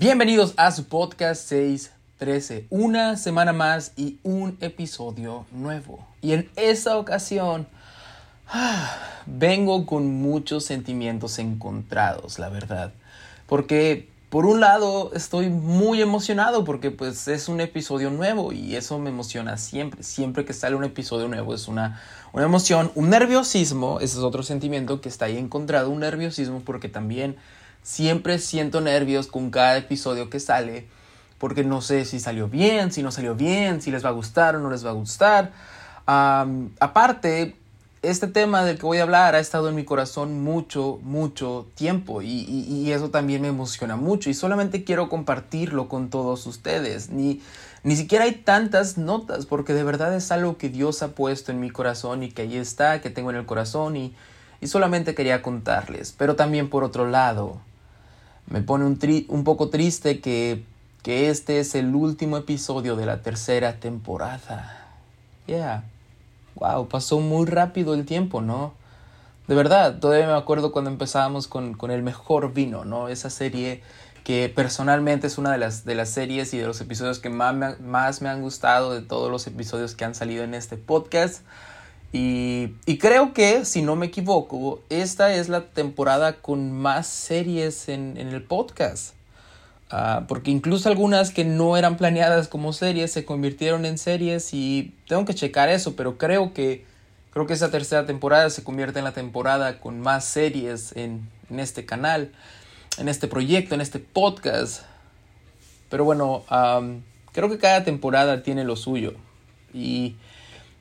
Bienvenidos a su podcast 613. Una semana más y un episodio nuevo. Y en esta ocasión ah, vengo con muchos sentimientos encontrados, la verdad. Porque por un lado estoy muy emocionado porque pues es un episodio nuevo y eso me emociona siempre. Siempre que sale un episodio nuevo es una, una emoción, un nerviosismo, ese es otro sentimiento que está ahí encontrado, un nerviosismo porque también Siempre siento nervios con cada episodio que sale porque no sé si salió bien, si no salió bien, si les va a gustar o no les va a gustar. aparte, este tema del que voy a hablar ha estado en mi corazón mucho, mucho tiempo y, y, eso también me emociona mucho y solamente quiero compartirlo con todos ustedes. Ni, ni siquiera hay tantas notas porque de verdad es algo que Dios ha puesto en mi corazón y que ahí está, que tengo en el corazón y, y solamente quería contarles. Pero también por otro lado, me pone un, un poco triste que, que este es el último episodio de la tercera temporada. Yeah. Wow, pasó muy rápido el tiempo, ¿no? De verdad, todavía me acuerdo cuando empezábamos con, con El Mejor Vino, ¿no? Esa serie que personalmente es una de las, de las series y de los episodios que más más me han gustado de todos los episodios que han salido en este podcast. Y, creo que, si no me equivoco, esta es la temporada con más series en, el podcast. Ah, porque incluso algunas que no eran planeadas como series se convirtieron en series y tengo que checar eso, pero creo que creo que esa tercera temporada se convierte en la temporada con más series en, este canal, en este proyecto, en este podcast. Pero bueno, creo que cada temporada tiene lo suyo. Y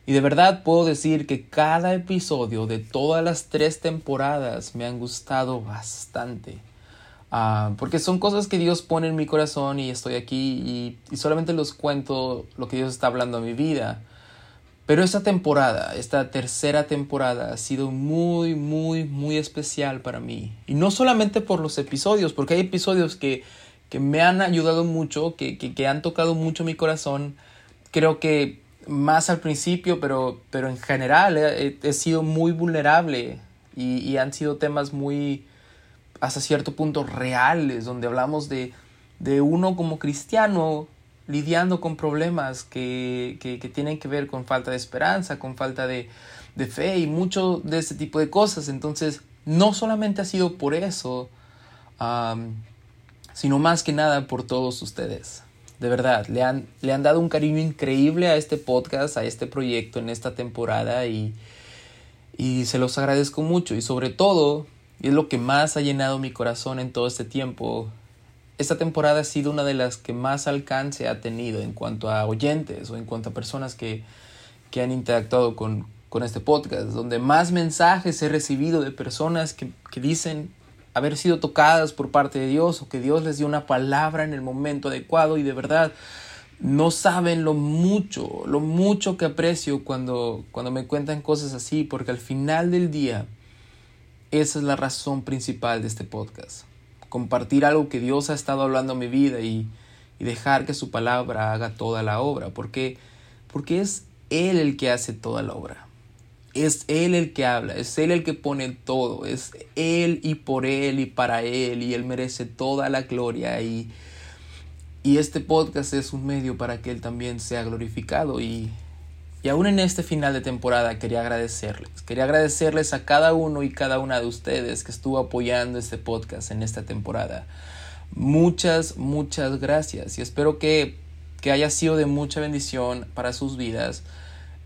y de verdad puedo decir que cada episodio de todas las tres temporadas me han gustado bastante. Ah, porque son cosas que Dios pone en mi corazón y estoy aquí y, solamente los cuento lo que Dios está hablando a mi vida. Pero esta temporada, esta tercera temporada ha sido muy, muy, muy especial para mí. Y no solamente por los episodios, porque hay episodios que, que me han ayudado mucho, que, que, que han tocado mucho mi corazón. Creo que más al principio, pero, pero en general he, sido muy vulnerable y, han sido temas muy, hasta cierto punto, reales, donde hablamos de, de uno como cristiano lidiando con problemas que, que, tienen que ver con falta de esperanza, con falta de, de fe y mucho de ese tipo de cosas. Entonces, no solamente ha sido por eso, sino más que nada por todos ustedes de verdad, le han, le han dado un cariño increíble a este podcast, a este proyecto en esta temporada y, y se los agradezco mucho. Y sobre todo, y es lo que más ha llenado mi corazón en todo este tiempo, esta temporada ha sido una de las que más alcance ha tenido en cuanto a oyentes o en cuanto a personas que, que han interactuado con, con este podcast, donde más mensajes he recibido de personas que, que dicen haber sido tocadas por parte de Dios o que Dios les dio una palabra en el momento adecuado y de verdad no saben lo mucho, lo mucho que aprecio cuando, cuando me cuentan cosas así, porque al final del día esa es la razón principal de este podcast. Compartir algo que Dios ha estado hablando en mi vida y, y dejar que su palabra haga toda la obra, porque, porque es Él el que hace toda la obra es Él el que habla, es Él el que pone todo, es Él y por Él y para Él y Él merece toda la gloria y, y este podcast es un medio para que Él también sea glorificado y, y aún en este final de temporada quería agradecerles, quería agradecerles a cada uno y cada una de ustedes que estuvo apoyando este podcast en esta temporada. Muchas, muchas gracias y espero que, que haya sido de mucha bendición para sus vidas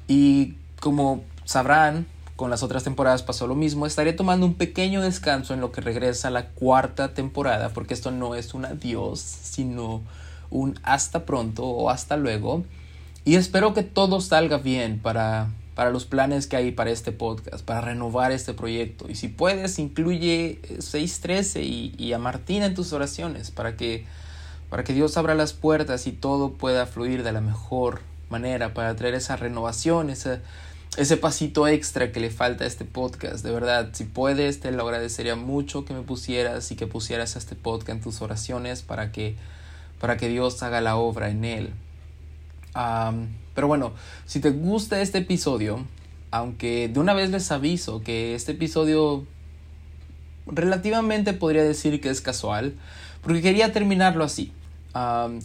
y como sabrán, con las otras temporadas pasó lo mismo, estaré tomando un pequeño descanso en lo que regresa la cuarta temporada, porque esto no es un adiós, sino un hasta pronto o hasta luego. Y espero que todo salga bien para, para los planes que hay para este podcast, para renovar este proyecto. Y si puedes, incluye 613 y, y a Martina en tus oraciones para que, para que Dios abra las puertas y todo pueda fluir de la mejor manera, para traer esa renovación, esa ese pasito extra que le falta a este podcast. De verdad, si puedes, te lo agradecería mucho que me pusieras y que pusieras este podcast en tus oraciones para que, para que Dios haga la obra en él. pero bueno, si te gusta este episodio, aunque de una vez les aviso que este episodio relativamente podría decir que es casual, porque quería terminarlo así.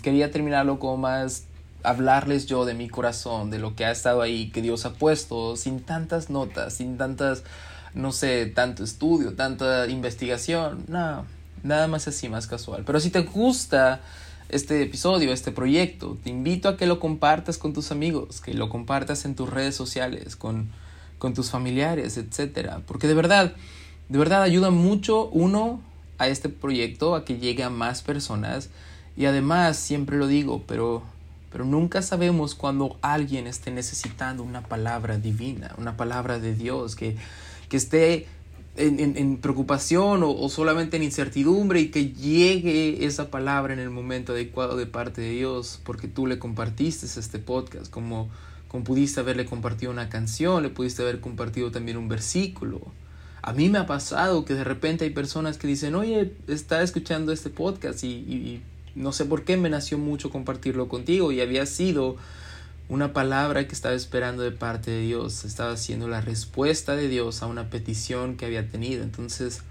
quería terminarlo como más hablarles yo de mi corazón, de lo que ha estado ahí, que Dios ha puesto, sin tantas notas, sin tantas, no sé, tanto estudio, tanta investigación, no, nada más así, más casual. Pero si te gusta este episodio, este proyecto, te invito a que lo compartas con tus amigos, que lo compartas en tus redes sociales, con, con tus familiares, etcétera, porque de verdad, de verdad ayuda mucho uno a este proyecto, a que llegue a más personas y además, siempre lo digo, pero pero nunca sabemos cuando alguien esté necesitando una palabra divina, una palabra de Dios, que, que esté en, preocupación o, solamente en incertidumbre y que llegue esa palabra en el momento adecuado de parte de Dios, porque tú le compartiste este podcast, como, como pudiste haberle compartido una canción, le pudiste haber compartido también un versículo. A mí me ha pasado que de repente hay personas que dicen, oye, está escuchando este podcast y no sé por qué me nació mucho compartirlo contigo y había sido una palabra que estaba esperando de parte de Dios, estaba siendo la respuesta de Dios a una petición que había tenido. Entonces,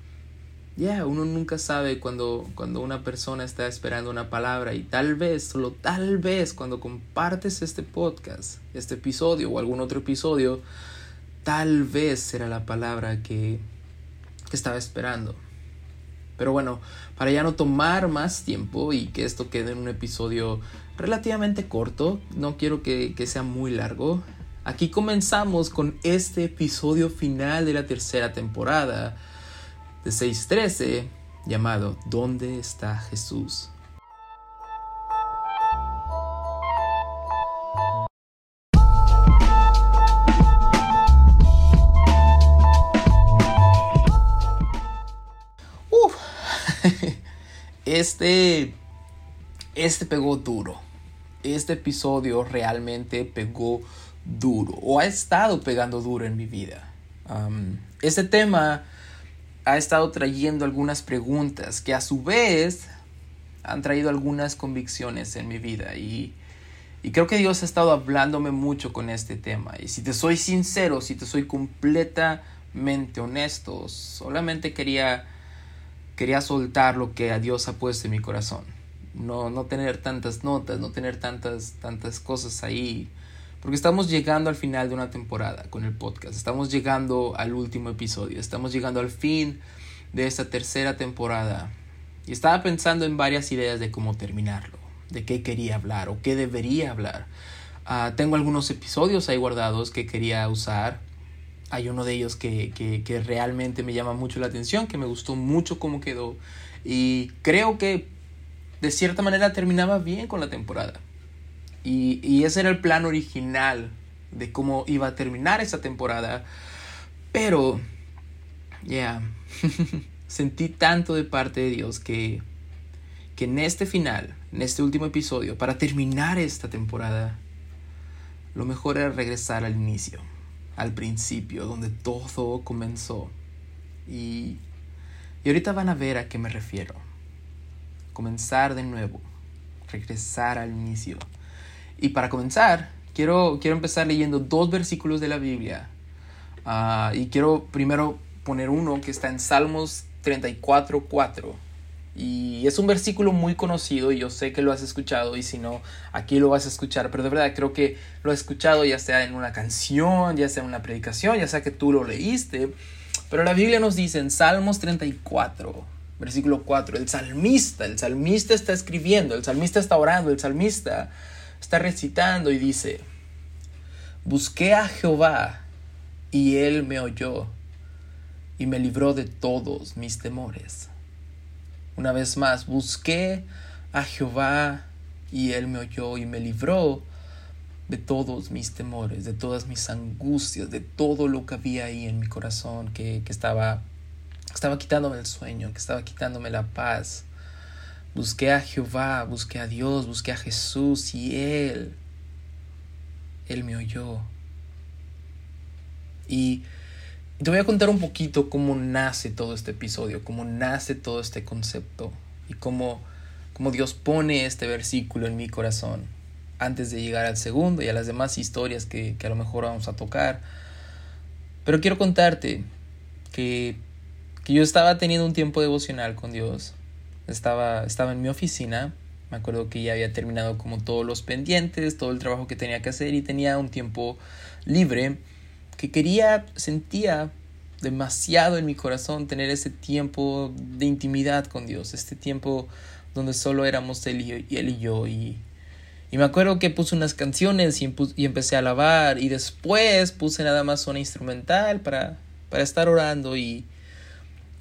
ya, uno nunca sabe cuando, cuando una persona está esperando una palabra y tal vez, solo tal vez, cuando compartes este podcast, este episodio o algún otro episodio, tal vez será la palabra que, que estaba esperando. Pero bueno, para ya no tomar más tiempo y que esto quede en un episodio relativamente corto, no quiero que, que sea muy largo, aquí comenzamos con este episodio final de la tercera temporada de 613 llamado ¿Dónde está Jesús? Este, este pegó duro. Este episodio realmente pegó duro o ha estado pegando duro en mi vida. este tema ha estado trayendo algunas preguntas que a su vez han traído algunas convicciones en mi vida y, y creo que Dios ha estado hablándome mucho con este tema. Y si te soy sincero, si te soy completamente honesto, solamente quería quería soltar lo que a Dios ha puesto en mi corazón. No, no tener tantas notas, no tener tantas, tantas cosas ahí. Porque estamos llegando al final de una temporada con el podcast. Estamos llegando al último episodio. Estamos llegando al fin de esta tercera temporada. Y estaba pensando en varias ideas de cómo terminarlo. De qué quería hablar o qué debería hablar. Ah, tengo algunos episodios ahí guardados que quería usar hay uno de ellos que, que, realmente me llama mucho la atención, que me gustó mucho cómo quedó. Y creo que de cierta manera terminaba bien con la temporada. Y, y ese era el plan original de cómo iba a terminar esa temporada. Pero, ya, sentí tanto de parte de Dios que, que en este final, en este último episodio, para terminar esta temporada, lo mejor era regresar al inicio al principio, donde todo comenzó. Y, y ahorita van a ver a qué me refiero. Comenzar de nuevo, regresar al inicio. Y para comenzar, quiero, quiero empezar leyendo dos versículos de la Biblia. Ah, y quiero primero poner uno que está en Salmos 34, 4 y es un versículo muy conocido y yo sé que lo has escuchado y si no, aquí lo vas a escuchar. Pero de verdad creo que lo has escuchado ya sea en una canción, ya sea en una predicación, ya sea que tú lo leíste. Pero la Biblia nos dice en Salmos 34, versículo 4, el salmista, el salmista está escribiendo, el salmista está orando, el salmista está recitando y dice, busqué a Jehová y él me oyó y me libró de todos mis temores. Una vez más, busqué a Jehová y él me oyó y me libró de todos mis temores, de todas mis angustias, de todo lo que había ahí en mi corazón que, estaba, estaba quitándome el sueño, que estaba quitándome la paz. Busqué a Jehová, busqué a Dios, busqué a Jesús y Él, Él me oyó. Y te voy a contar un poquito cómo nace todo este episodio, cómo nace todo este concepto y cómo, cómo Dios pone este versículo en mi corazón antes de llegar al segundo y a las demás historias que, que a lo mejor vamos a tocar. Pero quiero contarte que, que yo estaba teniendo un tiempo devocional con Dios Estaba, estaba en mi oficina. Me acuerdo que ya había terminado como todos los pendientes, todo el trabajo que tenía que hacer y tenía un tiempo libre que quería, sentía demasiado en mi corazón tener ese tiempo de intimidad con Dios, este tiempo donde solo éramos él y, él y yo. Y, y, me acuerdo que puse unas canciones y, empecé a alabar y después puse nada más una instrumental para, para estar orando y,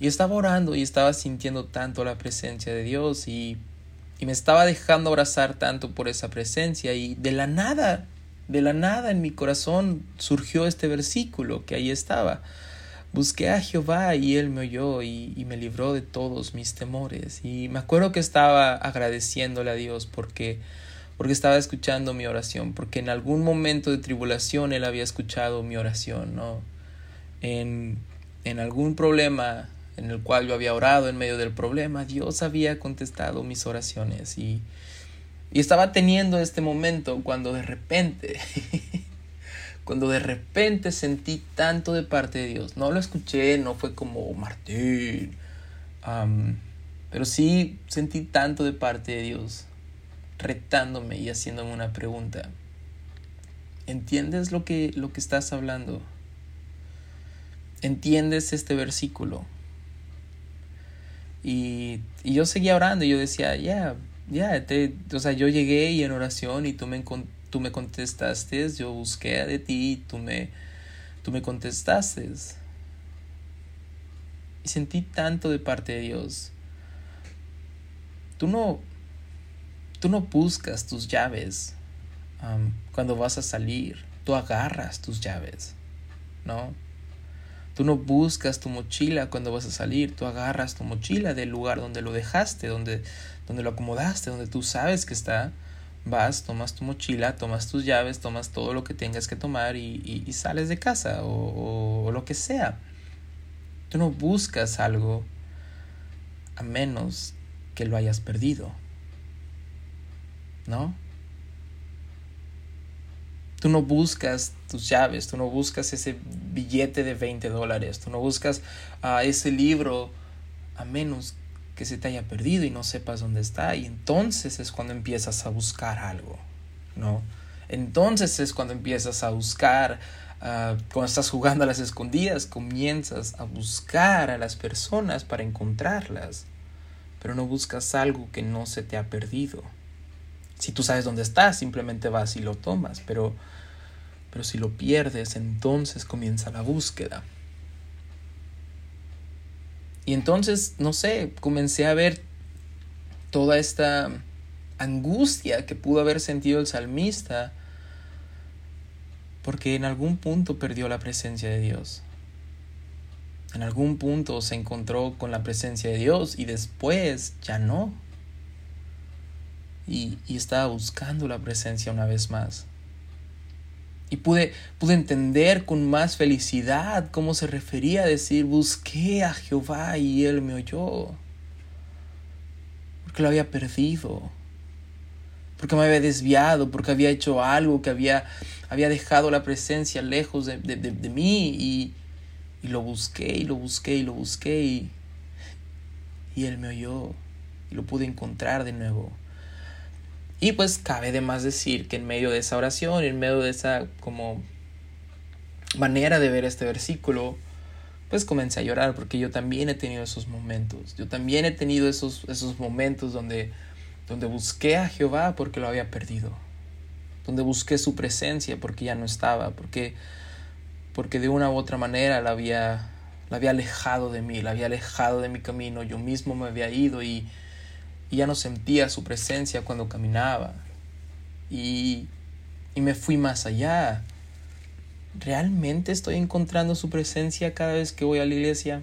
y estaba orando y estaba sintiendo tanto la presencia de Dios y, y me estaba dejando abrazar tanto por esa presencia y de la nada, de la nada en mi corazón surgió este versículo que ahí estaba. Busqué a Jehová y él me oyó y, y, me libró de todos mis temores. Y me acuerdo que estaba agradeciéndole a Dios porque, porque estaba escuchando mi oración, porque en algún momento de tribulación él había escuchado mi oración, ¿no? En, en algún problema en el cual yo había orado en medio del problema, Dios había contestado mis oraciones y, y estaba teniendo este momento cuando de repente cuando de repente sentí tanto de parte de Dios. No lo escuché, no fue como Martín, pero sí sentí tanto de parte de Dios, retándome y haciéndome una pregunta. ¿Entiendes lo que, lo que estás hablando? ¿Entiendes este versículo? Y, y yo seguía orando y yo decía, ya, ya, o sea, yo llegué y en oración y tú me tú me contestaste, yo busqué de ti, tú me, tú me contestaste. Y sentí tanto de parte de Dios. Tú no, tú no buscas tus llaves cuando vas a salir, tú agarras tus llaves, ¿no? Tú no buscas tu mochila cuando vas a salir, tú agarras tu mochila del lugar donde lo dejaste, donde, donde lo acomodaste, donde tú sabes que está vas, tomas tu mochila, tomas tus llaves, tomas todo lo que tengas que tomar y, sales de casa o, o, lo que sea. Tú no buscas algo a menos que lo hayas perdido. ¿No? Tú no buscas tus llaves, tú no buscas ese billete de 20 dólares, tú no buscas a ese libro a menos que se te haya perdido y no sepas dónde está. Y entonces es cuando empiezas a buscar algo, ¿no? Entonces es cuando empiezas a buscar, uh, cuando estás jugando a las escondidas, comienzas a buscar a las personas para encontrarlas, pero no buscas algo que no se te ha perdido. Si tú sabes dónde está, simplemente vas y lo tomas, pero, pero si lo pierdes, entonces comienza la búsqueda. Y entonces, no sé, comencé a ver toda esta angustia que pudo haber sentido el salmista porque en algún punto perdió la presencia de Dios. En algún punto se encontró con la presencia de Dios y después ya no. Y, y estaba buscando la presencia una vez más. Y pude, pude entender con más felicidad cómo se refería a decir, busqué a Jehová y él me oyó. Porque lo había perdido. Porque me había desviado, porque había hecho algo, que había, había dejado la presencia lejos de, de, mí. Y, y, lo busqué y lo busqué y lo busqué. Y, y él me oyó. Y lo pude encontrar de nuevo. Y pues cabe de más decir que en medio de esa oración, en medio de esa como manera de ver este versículo, pues comencé a llorar porque yo también he tenido esos momentos. Yo también he tenido esos, esos momentos donde, donde busqué a Jehová porque lo había perdido. Donde busqué su presencia porque ya no estaba, porque, porque de una u otra manera la había, la había alejado de mí, la había alejado de mi camino, yo mismo me había ido y, y ya no sentía su presencia cuando caminaba. Y, y me fui más allá. ¿Realmente estoy encontrando su presencia cada vez que voy a la iglesia?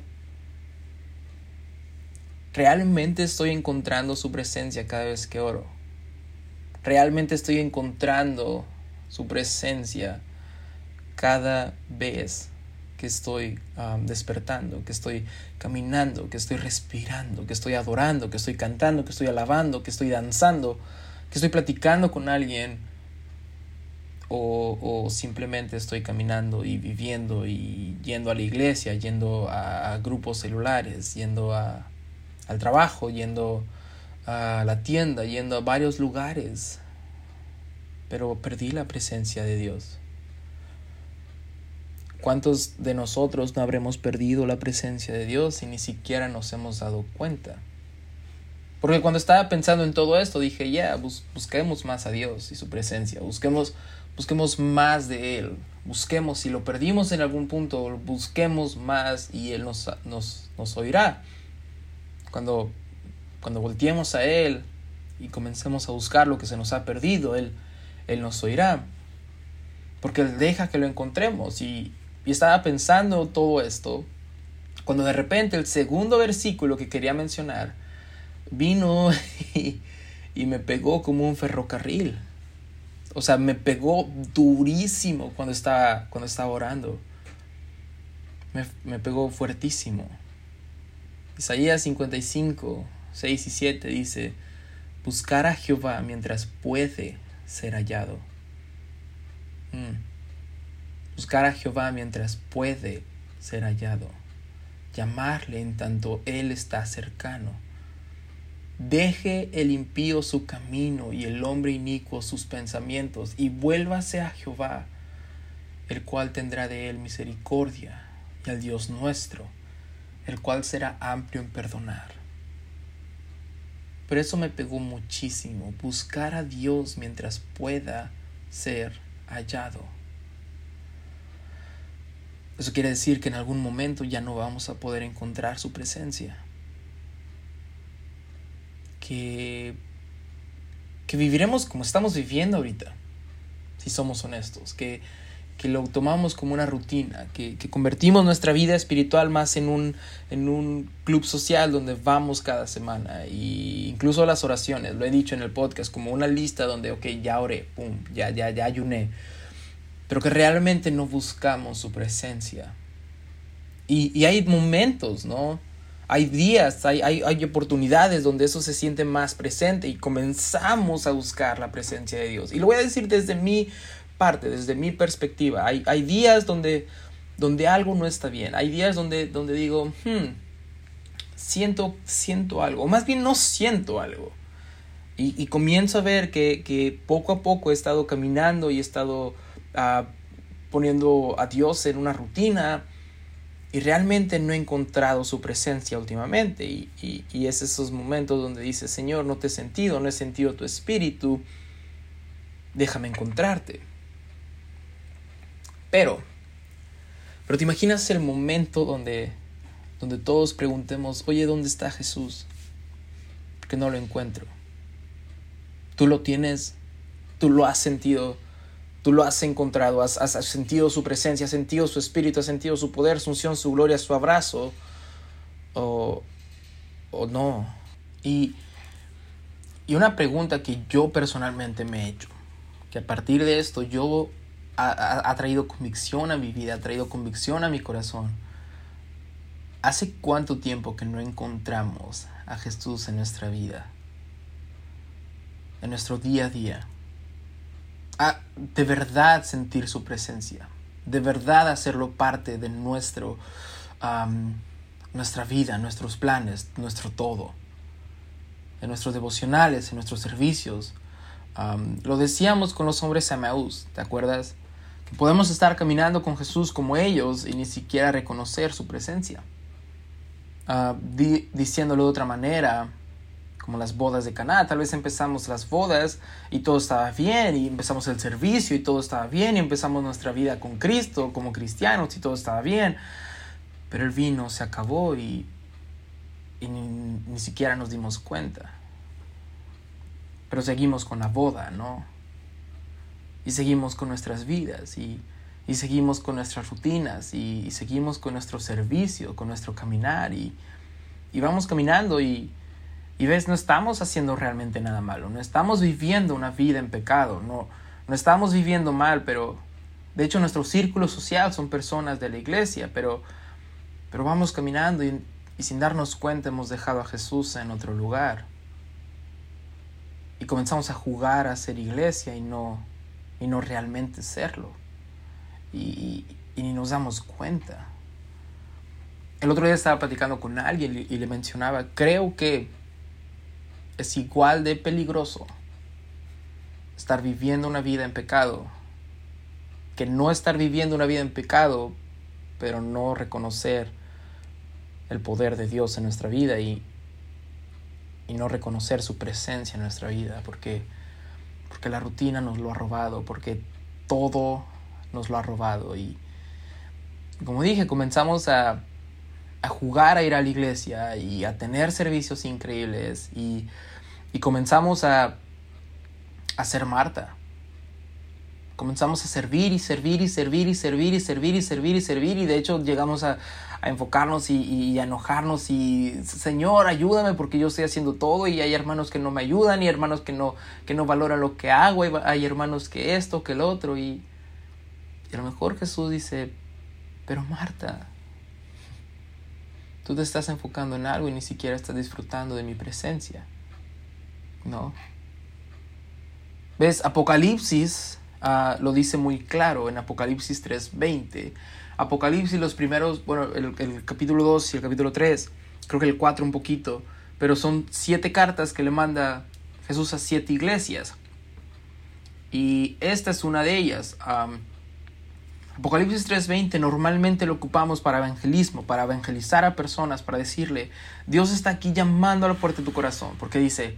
¿Realmente estoy encontrando su presencia cada vez que oro? ¿Realmente estoy encontrando su presencia cada vez que estoy despertando, que estoy caminando, que estoy respirando, que estoy adorando, que estoy cantando, que estoy alabando, que estoy danzando, que estoy platicando con alguien o, simplemente estoy caminando y viviendo y yendo a la iglesia, yendo a, grupos celulares, yendo a, al trabajo, yendo a la tienda, yendo a varios lugares, pero perdí la presencia de Dios. ¿Cuántos de nosotros no habremos perdido la presencia de Dios y ni siquiera nos hemos dado cuenta? Porque cuando estaba pensando en todo esto dije, ya, busquemos más a Dios y su presencia, busquemos, busquemos más de Él, busquemos, si lo perdimos en algún punto, busquemos más y Él nos, nos, nos oirá. Cuando, cuando volteemos a Él y comencemos a buscar lo que se nos ha perdido, Él, Él nos oirá. Porque Él deja que lo encontremos y, y estaba pensando todo esto cuando de repente el segundo versículo que quería mencionar vino y, me pegó como un ferrocarril. O sea, me pegó durísimo cuando estaba, cuando estaba orando. Me, me pegó fuertísimo. Isaías 55, 6 y 7 dice, buscar a Jehová mientras puede ser hallado. Mm. Buscar a Jehová mientras puede ser hallado. Llamarle en tanto Él está cercano. Deje el impío su camino y el hombre inicuo sus pensamientos y vuélvase a Jehová, el cual tendrá de él misericordia, y al Dios nuestro, el cual será amplio en perdonar. Pero eso me pegó muchísimo, buscar a Dios mientras pueda ser hallado. Eso quiere decir que en algún momento ya no vamos a poder encontrar su presencia. Que, que viviremos como estamos viviendo ahorita, si somos honestos. Que, que lo tomamos como una rutina, que, que, convertimos nuestra vida espiritual más en un, en un club social donde vamos cada semana. Y incluso las oraciones, lo he dicho en el podcast, como una lista donde, ok, ya oré, pum, ya, ya, ya ayuné pero que realmente no buscamos su presencia. Y, hay momentos, ¿no? Hay días, hay, hay, hay, oportunidades donde eso se siente más presente y comenzamos a buscar la presencia de Dios. Y lo voy a decir desde mi parte, desde mi perspectiva. Hay, hay días donde, donde algo no está bien. Hay días donde, donde digo, hmm, siento, siento algo. O más bien no siento algo. Y, y comienzo a ver que, que poco a poco he estado caminando y he estado poniendo a Dios en una rutina y realmente no he encontrado su presencia últimamente. Y, y, es esos momentos donde dice, Señor, no te he sentido, no he sentido tu espíritu, déjame encontrarte. Pero, pero te imaginas el momento donde, donde todos preguntemos, oye, ¿dónde está Jesús? Que no lo encuentro. Tú lo tienes, tú lo has sentido Tú lo has encontrado, has, sentido su presencia, has sentido su espíritu, has sentido su poder, su unción, su gloria, su abrazo. O, o no. Y, y una pregunta que yo personalmente me he hecho, que a partir de esto yo ha, ha traído convicción a mi vida, ha traído convicción a mi corazón. ¿Hace cuánto tiempo que no encontramos a Jesús en nuestra vida? En nuestro día a día de verdad sentir su presencia, de verdad hacerlo parte de nuestro, nuestra vida, nuestros planes, nuestro todo, en nuestros devocionales, en nuestros servicios. lo decíamos con los hombres Samaús, ¿te acuerdas? Que podemos estar caminando con Jesús como ellos y ni siquiera reconocer su presencia. Ah, diciéndolo de otra manera, como las bodas de Caná. Tal vez empezamos las bodas y todo estaba bien y empezamos el servicio y todo estaba bien y empezamos nuestra vida con Cristo como cristianos y todo estaba bien. Pero el vino se acabó y, y ni, siquiera nos dimos cuenta. Pero seguimos con la boda, ¿no? Y seguimos con nuestras vidas y, y seguimos con nuestras rutinas y, y, seguimos con nuestro servicio, con nuestro caminar y, y vamos caminando y, y ves, no estamos haciendo realmente nada malo, no estamos viviendo una vida en pecado, no, no estamos viviendo mal, pero de hecho nuestro círculo social son personas de la iglesia, pero, pero vamos caminando y, y sin darnos cuenta hemos dejado a Jesús en otro lugar. Y comenzamos a jugar a ser iglesia y no, y no realmente serlo. Y, y, y ni nos damos cuenta. el otro día estaba platicando con alguien y le mencionaba, creo que es igual de peligroso estar viviendo una vida en pecado que no estar viviendo una vida en pecado, pero no reconocer el poder de Dios en nuestra vida y, y no reconocer su presencia en nuestra vida, porque, porque la rutina nos lo ha robado, porque todo nos lo ha robado. Y como dije, comenzamos a a jugar a ir a la iglesia y a tener servicios increíbles y, comenzamos a, a ser Marta. Comenzamos a servir y servir y servir y servir y servir y servir y servir y de hecho llegamos a, enfocarnos y, a enojarnos y Señor ayúdame porque yo estoy haciendo todo y hay hermanos que no me ayudan y hermanos que no, que no valoran lo que hago y hay hermanos que esto, que el otro y, y a lo mejor Jesús dice, pero Marta, Tú te estás enfocando en algo y ni siquiera estás disfrutando de mi presencia. ¿No? ¿Ves? Apocalipsis ah, lo dice muy claro en Apocalipsis 3.20. Apocalipsis los primeros, bueno, el, el capítulo 2 y el capítulo 3, creo que el 4 un poquito, pero son siete cartas que le manda Jesús a siete iglesias. Y esta es una de ellas. Apocalipsis 3:20 normalmente lo ocupamos para evangelismo, para evangelizar a personas, para decirle, Dios está aquí llamando a la puerta de tu corazón, porque dice,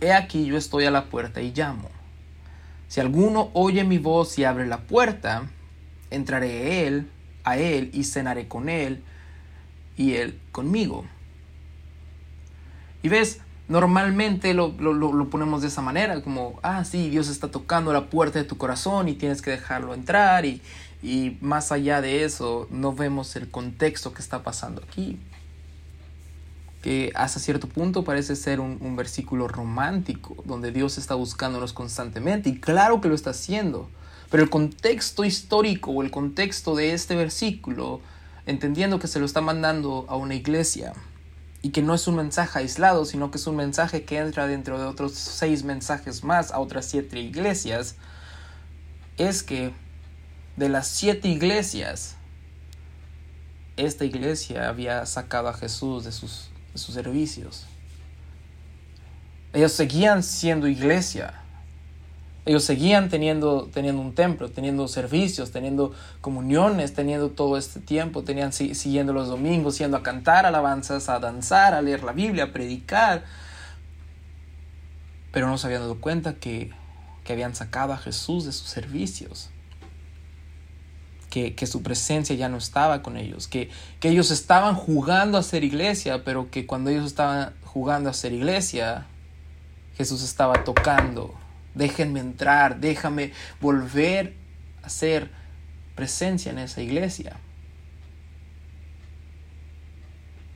he aquí yo estoy a la puerta y llamo. Si alguno oye mi voz y abre la puerta, entraré a él, a él y cenaré con él y él conmigo. Y ves, normalmente lo, lo, ponemos de esa manera, como, ah, sí, Dios está tocando la puerta de tu corazón y tienes que dejarlo entrar y, y más allá de eso, no vemos el contexto que está pasando aquí. Que hasta cierto punto parece ser un, versículo romántico, donde Dios está buscándonos constantemente, y claro que lo está haciendo. Pero el contexto histórico o el contexto de este versículo, entendiendo que se lo está mandando a una iglesia, y que no es un mensaje aislado, sino que es un mensaje que entra dentro de otros seis mensajes más a otras siete iglesias, es que de las siete iglesias, esta iglesia había sacado a Jesús de sus, servicios. Ellos seguían siendo iglesia. Ellos seguían teniendo, teniendo un templo, teniendo servicios, teniendo comuniones, teniendo todo este tiempo, tenían siguiendo los domingos, yendo a cantar alabanzas, a danzar, a leer la Biblia, a predicar. Pero no se habían dado cuenta que, que habían sacado a Jesús de sus servicios que, su presencia ya no estaba con ellos, que, que ellos estaban jugando a ser iglesia, pero que cuando ellos estaban jugando a ser iglesia, Jesús estaba tocando. Déjenme entrar, déjame volver a ser presencia en esa iglesia.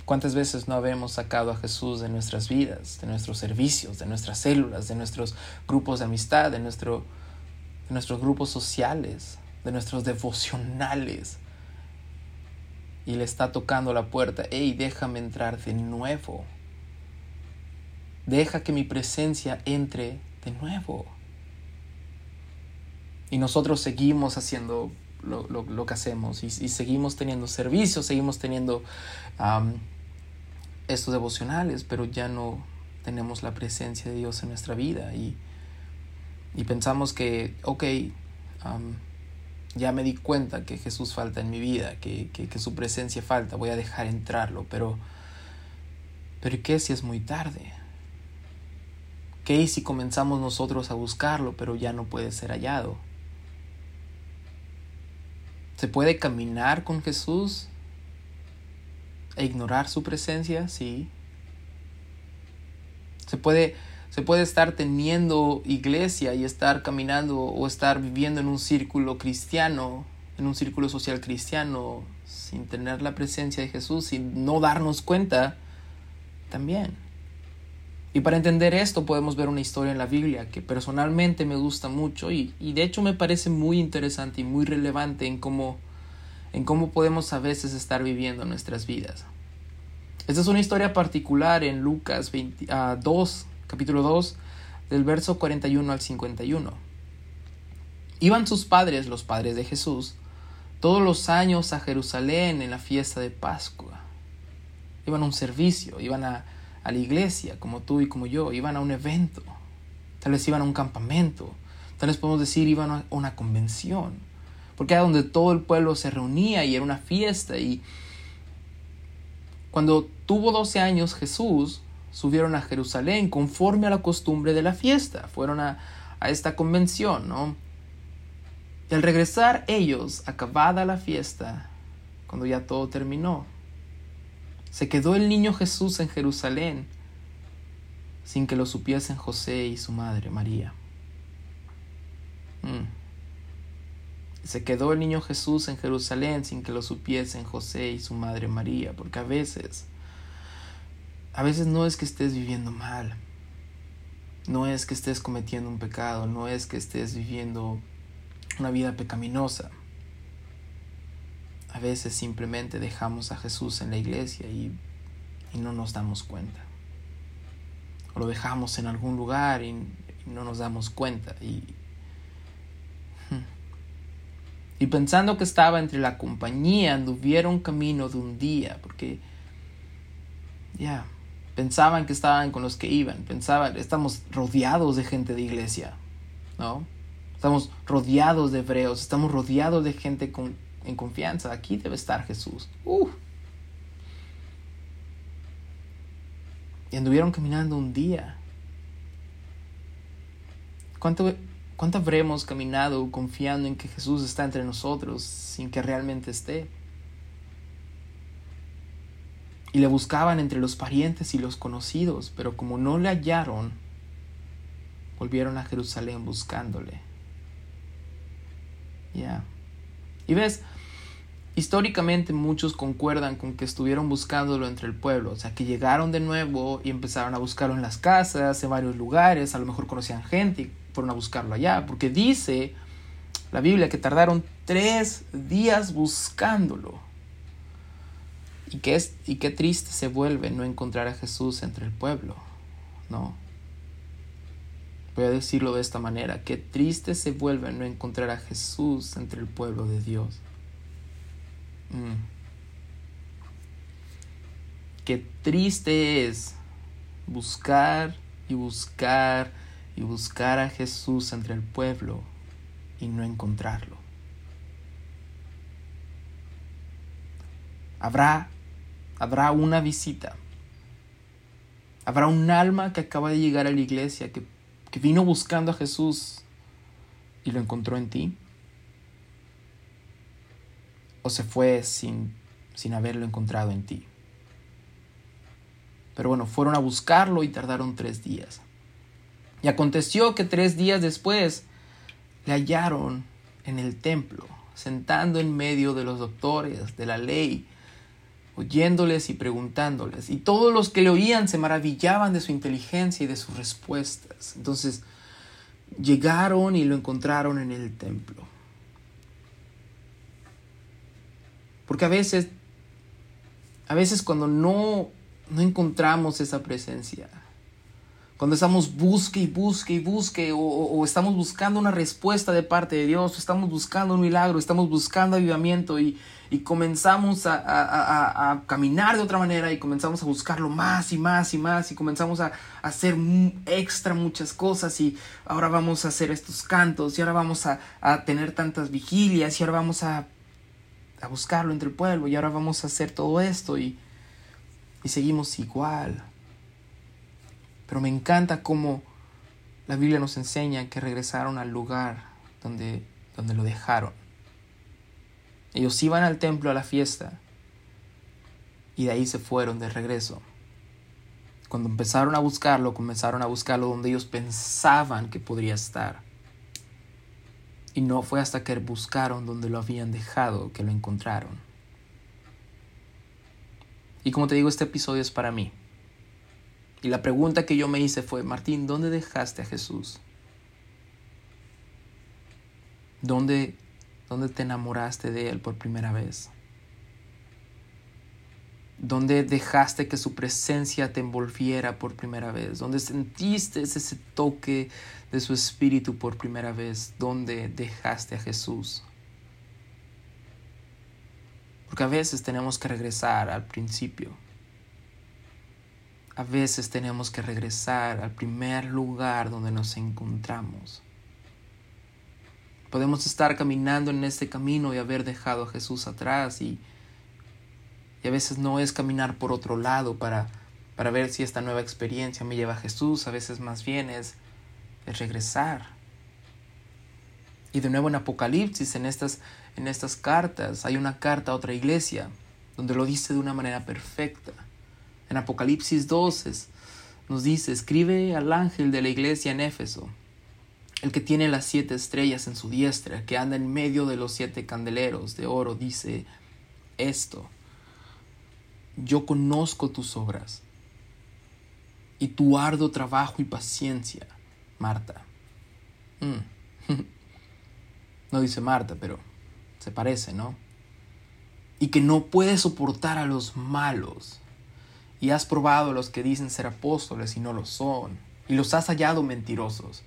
¿Cuántas veces no habemos sacado a Jesús de nuestras vidas, de nuestros servicios, de nuestras células, de nuestros grupos de amistad, de, nuestro, de nuestros grupos sociales? De nuestros devocionales. Y le está tocando la puerta. Hey, déjame entrar de nuevo. Deja que mi presencia entre de nuevo. Y nosotros seguimos haciendo lo, que hacemos y, seguimos teniendo servicios, seguimos teniendo estos devocionales, pero ya no tenemos la presencia de Dios en nuestra vida y, y pensamos que, ok, ya me di cuenta que Jesús falta en mi vida, que, su presencia falta, voy a dejar entrarlo, pero, pero ¿qué si es muy tarde? ¿Qué si comenzamos nosotros a buscarlo, pero ya no puede ser hallado? ¿Se puede caminar con Jesús e ignorar su presencia? Sí. ¿Se puede se puede estar teniendo iglesia y estar caminando o estar viviendo en un círculo cristiano, en un círculo social cristiano, sin tener la presencia de Jesús, sin no darnos cuenta, también. Y para entender esto podemos ver una historia en la Biblia que personalmente me gusta mucho y, y de hecho me parece muy interesante y muy relevante en cómo, en cómo podemos a veces estar viviendo nuestras vidas. Esta es una historia particular en Lucas 2, ah, capítulo 2, del verso 41 al 51. Iban sus padres, los padres de Jesús, todos los años a Jerusalén en la fiesta de Pascua. iban a un servicio, iban a, a la iglesia, como tú y como yo, iban a un evento, tal vez iban a un campamento, tal vez podemos decir iban a una convención, porque era donde todo el pueblo se reunía y era una fiesta y cuando tuvo 12 años Jesús, subieron a Jerusalén conforme a la costumbre de la fiesta, fueron a, a esta convención, ¿no? Y al regresar ellos, acabada la fiesta, cuando ya todo terminó, se quedó el niño Jesús en Jerusalén sin que lo supiesen José y su madre María. Mm. Se quedó el niño Jesús en Jerusalén sin que lo supiesen José y su madre María, porque a veces, a veces no es que estés viviendo mal, no es que estés cometiendo un pecado, no es que estés viviendo una vida pecaminosa. A veces simplemente dejamos a Jesús en la iglesia y, y no nos damos cuenta. O lo dejamos en algún lugar y, no nos damos cuenta. Y, y pensando que estaba entre la compañía, anduvieron camino de un día, porque ya, pensaban que estaban con los que iban, pensaban, estamos rodeados de gente de iglesia, ¿no? Estamos rodeados de hebreos, estamos rodeados de gente con, en confianza. Aquí debe estar Jesús. Uh. Y anduvieron caminando un día. ¿Cuánto, ¿Cuánto habremos caminado confiando en que Jesús está entre nosotros sin que realmente esté? Y le buscaban entre los parientes y los conocidos, pero como no le hallaron, volvieron a Jerusalén buscándole. Ya. Y ves, históricamente muchos concuerdan con que estuvieron buscándolo entre el pueblo, o sea, que llegaron de nuevo y empezaron a buscarlo en las casas, en varios lugares, a lo mejor conocían gente fueron a buscarlo allá, porque dice la Biblia que tardaron tres días buscándolo. Y qué, es, y qué triste se vuelve no encontrar a Jesús entre el pueblo, ¿no? Voy a decirlo de esta manera, qué triste se vuelve no encontrar a Jesús entre el pueblo de Dios. Mm. Qué triste es buscar y buscar y buscar a Jesús entre el pueblo y no encontrarlo. Habrá, habrá una visita. Habrá un alma que acaba de llegar a la iglesia, que, que vino buscando a Jesús y lo encontró en ti. O se fue sin, sin haberlo encontrado en ti. Pero bueno, fueron a buscarlo y tardaron tres días. Y aconteció que tres días después le hallaron en el templo, sentando en medio de los doctores de la ley, oyéndoles y preguntándoles. Y todos los que le oían se maravillaban de su inteligencia y de sus respuestas. Entonces llegaron y lo encontraron en el templo. Porque a veces, a veces cuando no, no encontramos esa presencia, cuando estamos busque y busque y busque, o, estamos buscando una respuesta de parte de Dios, o estamos buscando un milagro, estamos buscando avivamiento y, y comenzamos a, a, a, caminar de otra manera y comenzamos a buscarlo más y más y más y comenzamos a, hacer extra muchas cosas y ahora vamos a hacer estos cantos y ahora vamos a, tener tantas vigilias y ahora vamos a, buscarlo entre el pueblo y ahora vamos a hacer todo esto y, y seguimos igual pero me encanta cómo la Biblia nos enseña que regresaron al lugar donde, donde lo dejaron. Ellos iban al templo a la fiesta y de ahí se fueron de regreso. Cuando empezaron a buscarlo, comenzaron a buscarlo donde ellos pensaban que podría estar. Y no fue hasta que buscaron donde lo habían dejado que lo encontraron. Y como te digo, este episodio es para mí. Y la pregunta que yo me hice fue, Martín, ¿dónde dejaste a Jesús? ¿Dónde, ¿Dónde te enamoraste de Él por primera vez? ¿Dónde dejaste que su presencia te envolviera por primera vez? ¿Dónde sentiste ese toque de su espíritu por primera vez? ¿Dónde dejaste a Jesús? Porque a veces tenemos que regresar al principio a veces tenemos que regresar al primer lugar donde nos encontramos. Podemos estar caminando en este camino y haber dejado a Jesús atrás y, y a veces no es caminar por otro lado para, para ver si esta nueva experiencia me lleva a Jesús, a veces más bien es, es regresar. Y de nuevo en Apocalipsis, en estas, en estas cartas, hay una carta a otra iglesia donde lo dice de una manera perfecta. En Apocalipsis 12 nos dice, escribe al ángel de la iglesia en Éfeso, el que tiene las siete estrellas en su diestra, que anda en medio de los siete candeleros de oro, dice esto, yo conozco tus obras y tu arduo trabajo y paciencia, Marta. Mm. no dice Marta, pero se parece, ¿no? Y que no puedes soportar a los malos. Y has probado a los que dicen ser apóstoles y no lo son. Y los has hallado mentirosos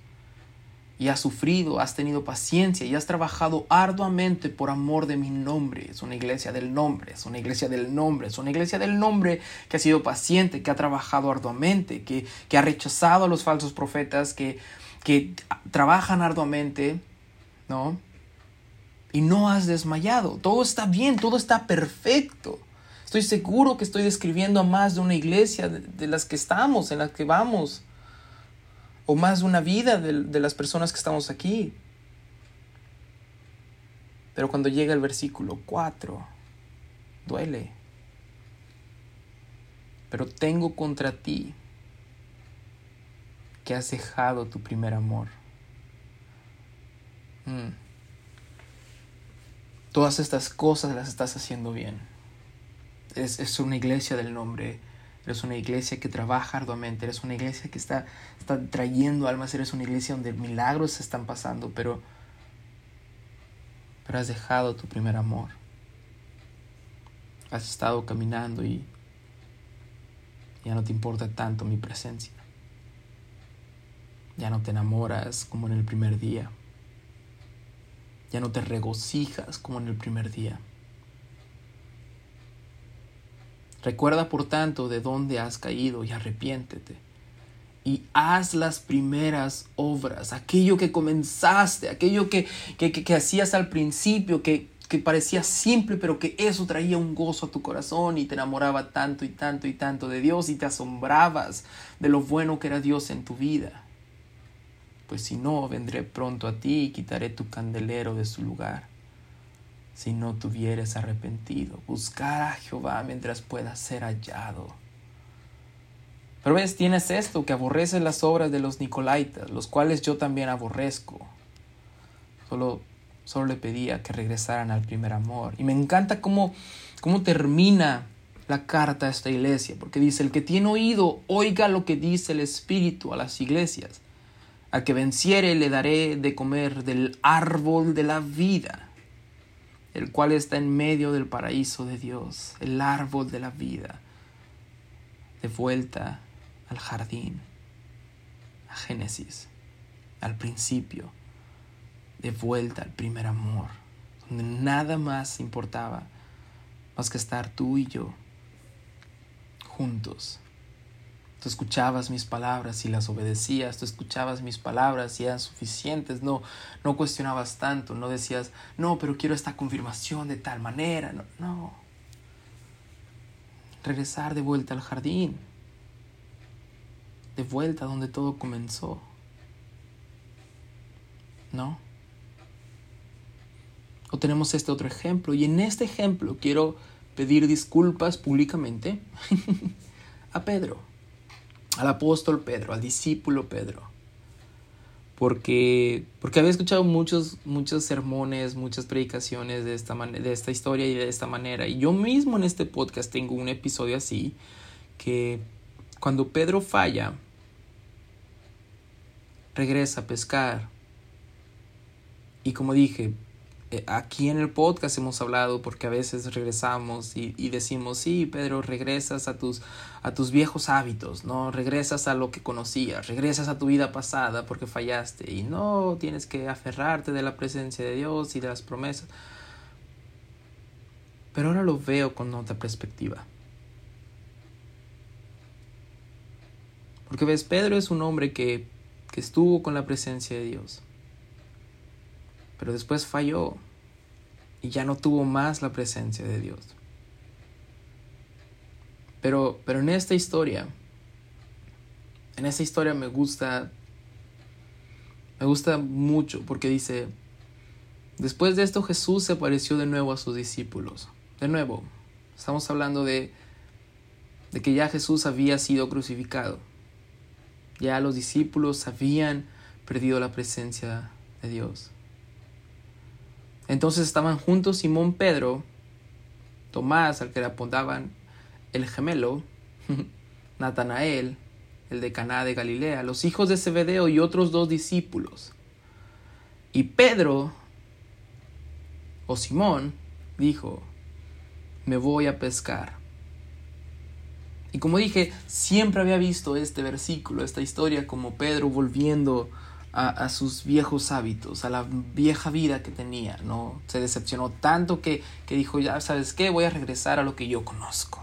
y has sufrido, has tenido paciencia y has trabajado arduamente por amor de mi nombre. Es una iglesia del nombre, es una iglesia del nombre, es una iglesia del nombre que ha sido paciente, que ha trabajado arduamente, que, que ha rechazado a los falsos profetas, que, que trabajan arduamente, ¿no? Y no has desmayado. Todo está bien, todo está perfecto. Estoy seguro que estoy describiendo a más de una iglesia de, las que estamos, en las que vamos o más de una vida de, las personas que estamos aquí. Pero cuando llega el versículo 4, duele. Pero tengo contra ti que has dejado tu primer amor. Mm. Todas estas cosas las estás haciendo bien. Es, es una iglesia del nombre eres una iglesia que trabaja arduamente, eres una iglesia que está, está trayendo almas, eres una iglesia donde milagros se están pasando, pero, pero has dejado tu primer amor. Has estado caminando y ya no te importa tanto mi presencia. Ya no te enamoras como en el primer día. Ya no te regocijas como en el primer día. Recuerda por tanto de dónde has caído y arrepiéntete. Y haz las primeras obras, aquello que comenzaste, aquello que, que, hacías al principio, que, que parecía simple, pero que eso traía un gozo a tu corazón y te enamoraba tanto y tanto y tanto de Dios y te asombrabas de lo bueno que era Dios en tu vida. Pues si no, vendré pronto a ti y quitaré tu candelero de su lugar si no tuvieres arrepentido. Buscar a Jehová mientras pueda ser hallado. Pero ves, tienes esto, que aborreces las obras de los Nicolaitas, los cuales yo también aborrezco. Solo, solo le pedía que regresaran al primer amor. Y me encanta cómo, cómo termina la carta a esta iglesia, porque dice, el que tiene oído, oiga lo que dice el Espíritu a las iglesias. Al que venciere le daré de comer del árbol de la vida el cual está en medio del paraíso de Dios, el árbol de la vida, de vuelta al jardín, a Génesis, al principio, de vuelta al primer amor, donde nada más importaba más que estar tú y yo juntos Tú escuchabas mis palabras y las obedecías, tú escuchabas mis palabras y eran suficientes, no, no cuestionabas tanto, no decías, no, pero quiero esta confirmación de tal manera, no, no. Regresar de vuelta al jardín, de vuelta donde todo comenzó, ¿no? O tenemos este otro ejemplo, y en este ejemplo quiero pedir disculpas públicamente a Pedro al apóstol Pedro, al discípulo Pedro. Porque, porque había escuchado muchos, muchos sermones, muchas predicaciones de esta, de esta historia y de esta manera. Y yo mismo en este podcast tengo un episodio así, que cuando Pedro falla, regresa a pescar. Y como dije, aquí en el podcast hemos hablado porque a veces regresamos y, decimos, sí, Pedro, regresas a tus, a tus viejos hábitos, ¿no? Regresas a lo que conocías, regresas a tu vida pasada porque fallaste y no tienes que aferrarte de la presencia de Dios y de las promesas. Pero ahora lo veo con otra perspectiva. Porque ves, Pedro es un hombre que, que estuvo con la presencia de Dios, pero después falló y ya no tuvo más la presencia de Dios. Pero, pero en esta historia, en esta historia me gusta, me gusta mucho porque dice, después de esto Jesús se apareció de nuevo a sus discípulos. De nuevo, estamos hablando de, de que ya Jesús había sido crucificado. Ya los discípulos habían perdido la presencia de Dios. Entonces estaban juntos Simón Pedro, Tomás, al que le apuntaban el gemelo, Natanael, el de Caná de Galilea, los hijos de Zebedeo y otros dos discípulos. Y Pedro, o Simón, dijo, me voy a pescar. Y como dije, siempre había visto este versículo, esta historia, como Pedro volviendo a, sus viejos hábitos, a la vieja vida que tenía, ¿no? Se decepcionó tanto que, que dijo, ya sabes qué, voy a regresar a lo que yo conozco.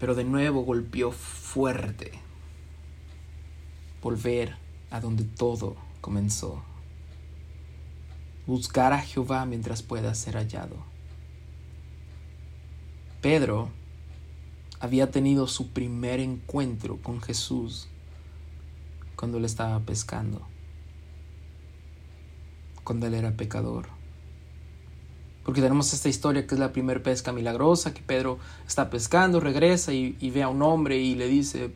Pero de nuevo golpeó fuerte. Volver a donde todo comenzó. Buscar a Jehová mientras pueda ser hallado. Pedro había tenido su primer encuentro con Jesús cuando él estaba pescando, cuando él era pecador. Porque tenemos esta historia que es la primera pesca milagrosa, que Pedro está pescando, regresa y, ve a un hombre y le dice,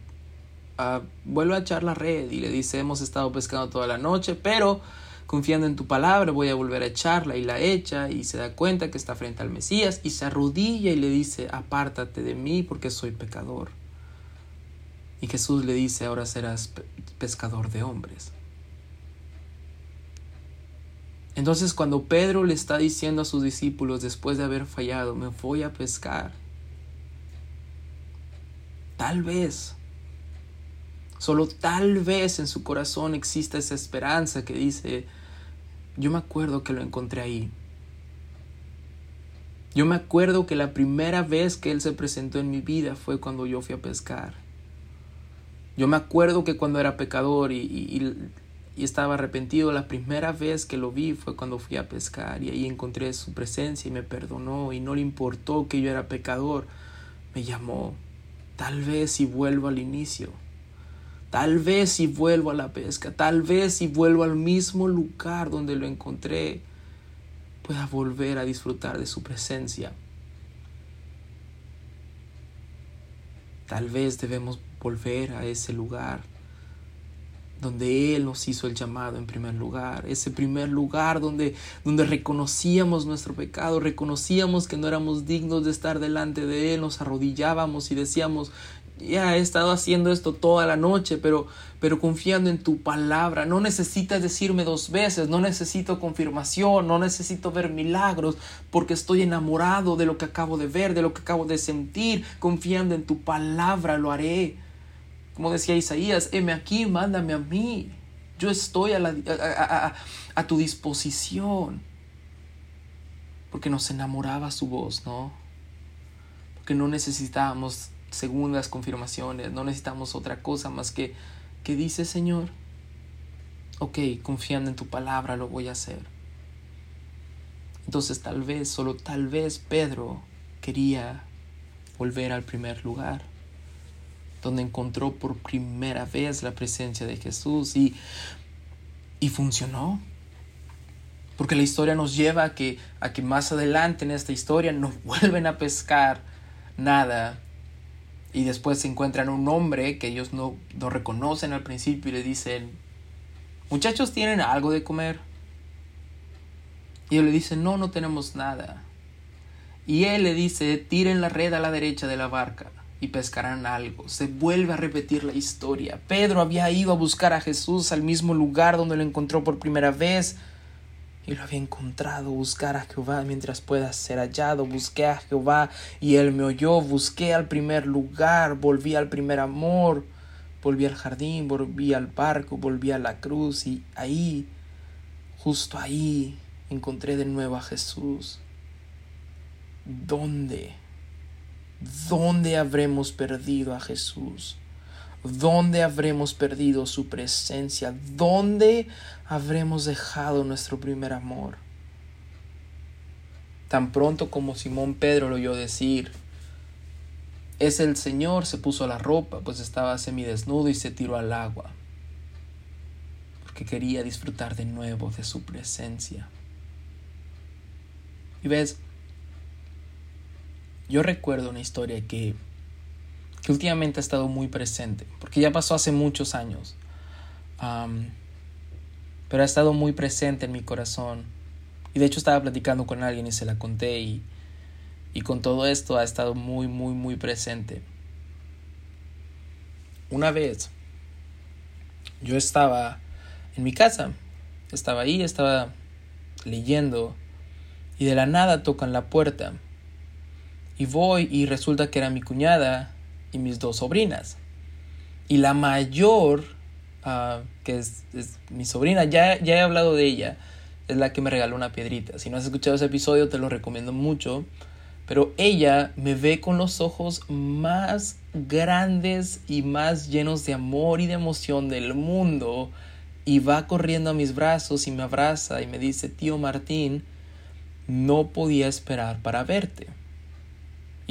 ah, vuelve a echar la red. Y le dice, hemos estado pescando toda la noche, pero confiando en tu palabra voy a volver a echarla. Y la echa y se da cuenta que está frente al Mesías y se arrodilla y le dice, apártate de mí porque soy pecador. Y Jesús le dice, ahora serás pescador de hombres. Entonces cuando Pedro le está diciendo a sus discípulos después de haber fallado, me voy a pescar, tal vez, solo tal vez en su corazón exista esa esperanza que dice, yo me acuerdo que lo encontré ahí. Yo me acuerdo que la primera vez que Él se presentó en mi vida fue cuando yo fui a pescar. Yo me acuerdo que cuando era pecador y, y estaba arrepentido. La primera vez que lo vi fue cuando fui a pescar y ahí encontré su presencia y me perdonó y no le importó que yo era pecador. Me llamó. Tal vez si vuelvo al inicio. Tal vez si vuelvo a la pesca. Tal vez si vuelvo al mismo lugar donde lo encontré. Pueda volver a disfrutar de su presencia. Tal vez debemos volver a ese lugar donde Él nos hizo el llamado en primer lugar, ese primer lugar donde, donde reconocíamos nuestro pecado, reconocíamos que no éramos dignos de estar delante de Él, nos arrodillábamos y decíamos, ya he estado haciendo esto toda la noche, pero, pero confiando en tu palabra. No necesitas decirme dos veces, no necesito confirmación, no necesito ver milagros, porque estoy enamorado de lo que acabo de ver, de lo que acabo de sentir. Confiando en tu palabra lo haré. Como decía Isaías, heme aquí, mándame a mí. Yo estoy a, tu disposición. Porque nos enamoraba su voz, ¿no? Porque no necesitábamos segundas confirmaciones, no necesitamos otra cosa más que que dice Señor, ok, confiando en tu palabra lo voy a hacer. Entonces tal vez, solo tal vez Pedro quería volver al primer lugar donde encontró por primera vez la presencia de Jesús y, y funcionó. Porque la historia nos lleva a que, a que más adelante en esta historia no vuelven a pescar nada y después se encuentran un hombre que ellos no, no reconocen al principio y le dicen, muchachos, ¿tienen algo de comer? Y ellos le dicen, no, no tenemos nada. Y él le dice, tiren la red a la derecha de la barca y pescarán algo. Se vuelve a repetir la historia. Pedro había ido a buscar a Jesús al mismo lugar donde lo encontró por primera vez y lo había encontrado. Buscar a Jehová mientras pueda ser hallado. Busqué a Jehová y él me oyó. Busqué al primer lugar. Volví al primer amor. Volví al jardín. Volví al barco. Volví a la cruz. Y ahí, justo ahí, encontré de nuevo a Jesús. ¿Dónde? ¿Dónde habremos perdido a Jesús? ¿Dónde habremos perdido su presencia? ¿Dónde habremos dejado nuestro primer amor? Tan pronto como Simón Pedro lo oyó decir, es el Señor, se puso la ropa, pues estaba semidesnudo y se tiró al agua, porque quería disfrutar de nuevo de su presencia. Y ves, yo recuerdo una historia que que últimamente ha estado muy presente, porque ya pasó hace muchos años, pero ha estado muy presente en mi corazón. Y de hecho estaba platicando con alguien y se la conté y, y con todo esto ha estado muy, muy, muy presente. Una vez yo estaba en mi casa, estaba ahí, estaba leyendo y de la nada tocan la puerta. Y voy y resulta que era mi cuñada y mis dos sobrinas. Y la mayor, ah, que es, mi sobrina, ya, ya he hablado de ella, es la que me regaló una piedrita. Si no has escuchado ese episodio, te lo recomiendo mucho. Pero ella me ve con los ojos más grandes y más llenos de amor y de emoción del mundo. Y va corriendo a mis brazos y me abraza y me dice, tío Martín, no podía esperar para verte.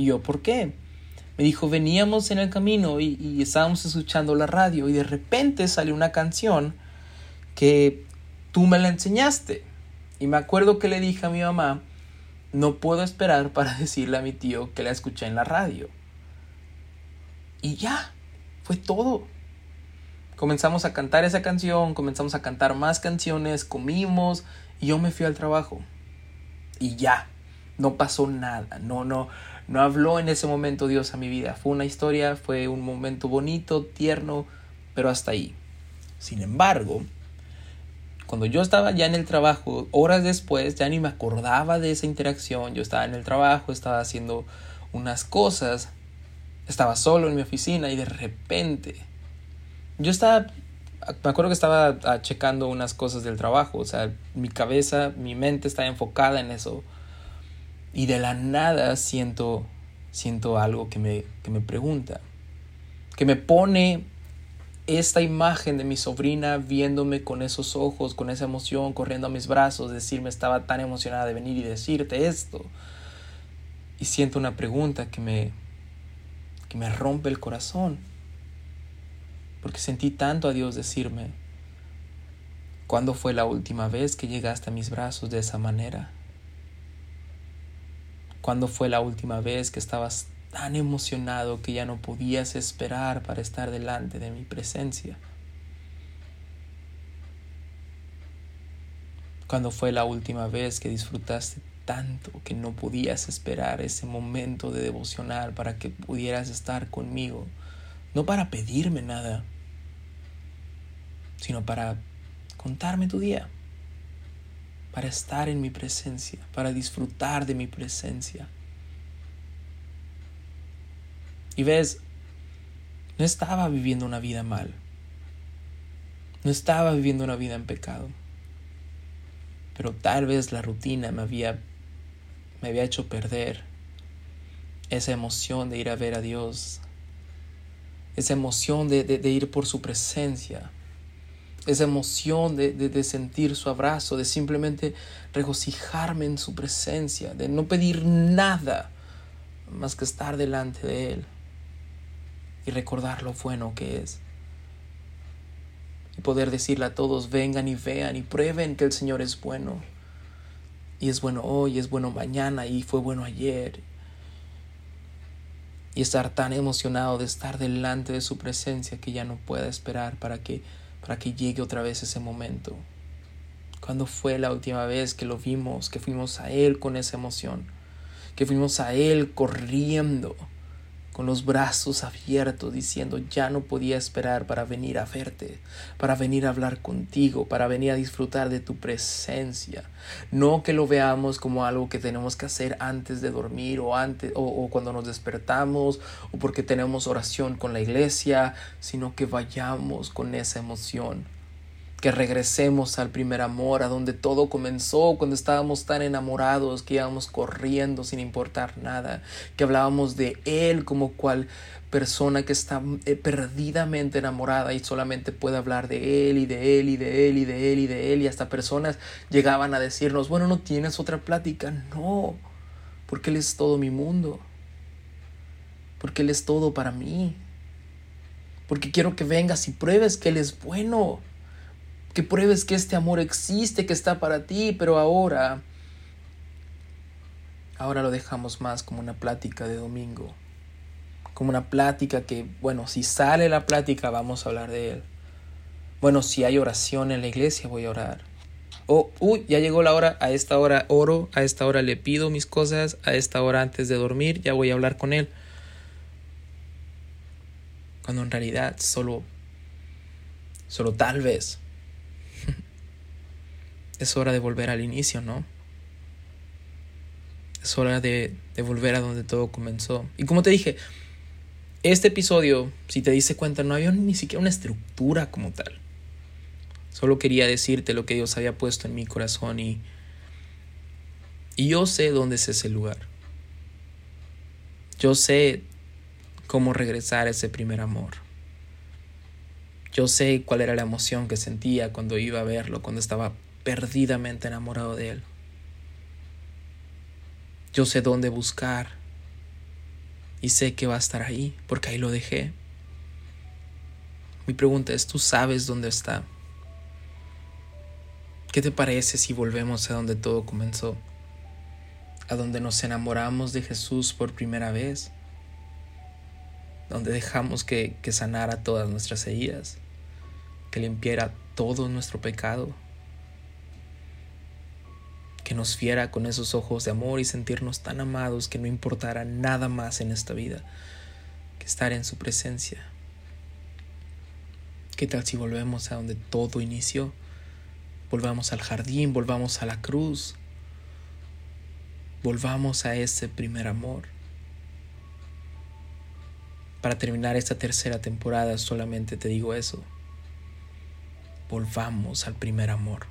Y yo, ¿por qué? Me dijo, veníamos en el camino y, estábamos escuchando la radio y de repente salió una canción que tú me la enseñaste. Y me acuerdo que le dije a mi mamá, no puedo esperar para decirle a mi tío que la escuché en la radio. Y ya, fue todo. Comenzamos a cantar esa canción, comenzamos a cantar más canciones, comimos y yo me fui al trabajo. Y ya, no pasó nada, no, no, no habló en ese momento Dios a mi vida. Fue una historia, fue un momento bonito, tierno, pero hasta ahí. Sin embargo, cuando yo estaba ya en el trabajo, horas después, ya ni me acordaba de esa interacción. Yo estaba en el trabajo, estaba haciendo unas cosas, estaba solo en mi oficina y de repente yo estaba, me acuerdo que estaba ah, checando unas cosas del trabajo, o sea, mi cabeza, mi mente estaba enfocada en eso y de la nada siento, siento algo que me, que me pregunta, que me pone esta imagen de mi sobrina viéndome con esos ojos, con esa emoción, corriendo a mis brazos, decirme estaba tan emocionada de venir y decirte esto. Y siento una pregunta que me, que me rompe el corazón. Porque sentí tanto a Dios decirme, ¿cuándo fue la última vez que llegaste a mis brazos de esa manera? ¿Cuándo fue la última vez que estabas tan emocionado que ya no podías esperar para estar delante de mi presencia? ¿Cuándo fue la última vez que disfrutaste tanto que no podías esperar ese momento de devocional para que pudieras estar conmigo? No para pedirme nada, sino para contarme tu día para estar en mi presencia, para disfrutar de mi presencia. Y ves, no estaba viviendo una vida mal, no estaba viviendo una vida en pecado, pero tal vez la rutina me había, me había hecho perder esa emoción de ir a ver a Dios, esa emoción de, de ir por su presencia esa emoción de, sentir su abrazo, de simplemente regocijarme en su presencia, de no pedir nada más que estar delante de Él y recordar lo bueno que es. Y poder decirle a todos, vengan y vean y prueben que el Señor es bueno. Y es bueno hoy, es bueno mañana y fue bueno ayer. Y estar tan emocionado de estar delante de su presencia que ya no pueda esperar para que para que llegue otra vez ese momento. ¿Cuándo fue la última vez que lo vimos, que fuimos a Él con esa emoción? Que fuimos a Él corriendo con los brazos abiertos, diciendo, ya no podía esperar para venir a verte, para venir a hablar contigo, para venir a disfrutar de tu presencia. No que lo veamos como algo que tenemos que hacer antes de dormir o, antes, o, cuando nos despertamos o porque tenemos oración con la iglesia, sino que vayamos con esa emoción que regresemos al primer amor, a donde todo comenzó, cuando estábamos tan enamorados que íbamos corriendo sin importar nada, que hablábamos de Él como cual persona que está eh, perdidamente enamorada y solamente puede hablar de Él y de Él y de Él y de Él y de Él y hasta personas llegaban a decirnos, bueno, no tienes otra plática, no, porque Él es todo mi mundo, porque Él es todo para mí, porque quiero que vengas y pruebes que Él es bueno que pruebes que este amor existe, que está para ti, pero ahora, ahora lo dejamos más como una plática de domingo, como una plática que, bueno, si sale la plática vamos a hablar de él. Bueno, si hay oración en la iglesia voy a orar. Oh, uy, ya llegó la hora, a esta hora oro, a esta hora le pido mis cosas, a esta hora antes de dormir ya voy a hablar con él. Cuando en realidad solo, solo tal vez es hora de volver al inicio, ¿no? Es hora de, volver a donde todo comenzó. Y como te dije, este episodio, si te diste cuenta, no había ni siquiera una estructura como tal. Solo quería decirte lo que Dios había puesto en mi corazón y, y yo sé dónde es ese lugar. Yo sé cómo regresar a ese primer amor. Yo sé cuál era la emoción que sentía cuando iba a verlo, cuando estaba perdidamente enamorado de Él. Yo sé dónde buscar y sé que va a estar ahí porque ahí lo dejé. Mi pregunta es, ¿tú sabes dónde está? ¿Qué te parece si volvemos a donde todo comenzó? A donde nos enamoramos de Jesús por primera vez. Donde dejamos que, que sanara todas nuestras heridas. Que limpiara todo nuestro pecado que nos fiera con esos ojos de amor y sentirnos tan amados que no importara nada más en esta vida que estar en su presencia. ¿Qué tal si volvemos a donde todo inició? Volvamos al jardín, volvamos a la cruz, volvamos a ese primer amor. Para terminar esta tercera temporada solamente te digo eso. Volvamos al primer amor.